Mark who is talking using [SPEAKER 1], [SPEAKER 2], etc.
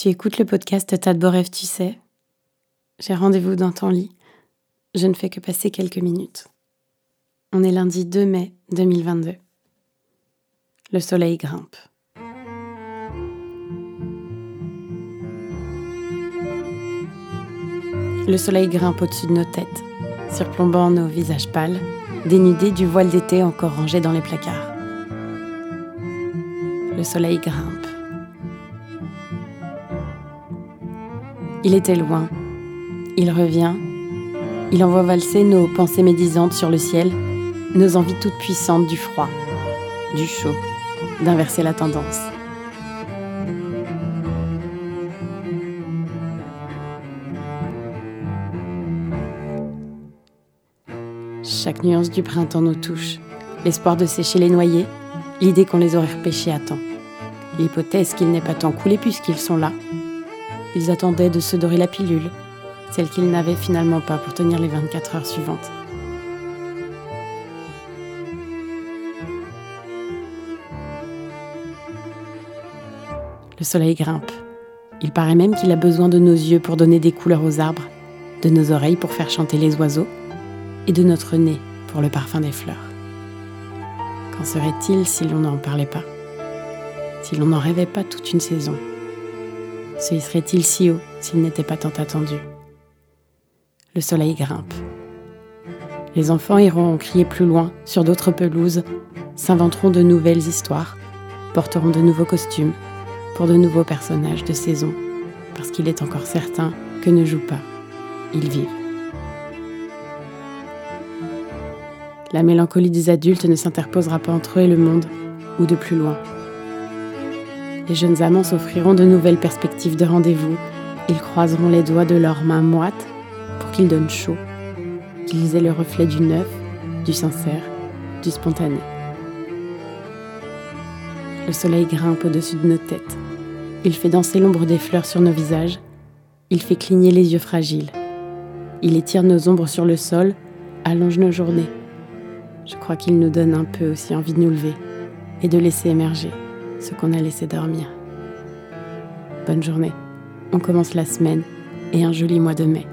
[SPEAKER 1] Tu écoutes le podcast Tas de tu sais. J'ai rendez-vous dans ton lit. Je ne fais que passer quelques minutes. On est lundi 2 mai 2022. Le soleil grimpe. Le soleil grimpe au-dessus de nos têtes, surplombant nos visages pâles, dénudés du voile d'été encore rangé dans les placards. Le soleil grimpe. Il était loin. Il revient. Il envoie valser nos pensées médisantes sur le ciel, nos envies toutes puissantes du froid, du chaud, d'inverser la tendance. Chaque nuance du printemps nous touche. L'espoir de sécher les noyés, l'idée qu'on les aurait repêchés à temps. L'hypothèse qu'ils n'aient pas tant coulé puisqu'ils sont là, ils attendaient de se dorer la pilule, celle qu'ils n'avaient finalement pas pour tenir les 24 heures suivantes. Le soleil grimpe. Il paraît même qu'il a besoin de nos yeux pour donner des couleurs aux arbres, de nos oreilles pour faire chanter les oiseaux, et de notre nez pour le parfum des fleurs. Qu'en serait-il si l'on n'en parlait pas Si l'on n'en rêvait pas toute une saison? Se serait-il si haut s'il n'était pas tant attendu? Le soleil grimpe. Les enfants iront crier plus loin, sur d'autres pelouses, s'inventeront de nouvelles histoires, porteront de nouveaux costumes, pour de nouveaux personnages de saison, parce qu'il est encore certain que ne jouent pas, ils vivent. La mélancolie des adultes ne s'interposera pas entre eux et le monde, ou de plus loin les jeunes amants s'offriront de nouvelles perspectives de rendez-vous. Ils croiseront les doigts de leurs mains moites pour qu'ils donnent chaud, qu'ils aient le reflet du neuf, du sincère, du spontané. Le soleil grimpe au-dessus de nos têtes. Il fait danser l'ombre des fleurs sur nos visages. Il fait cligner les yeux fragiles. Il étire nos ombres sur le sol, allonge nos journées. Je crois qu'il nous donne un peu aussi envie de nous lever et de laisser émerger ce qu'on a laissé dormir. Bonne journée. On commence la semaine et un joli mois de mai.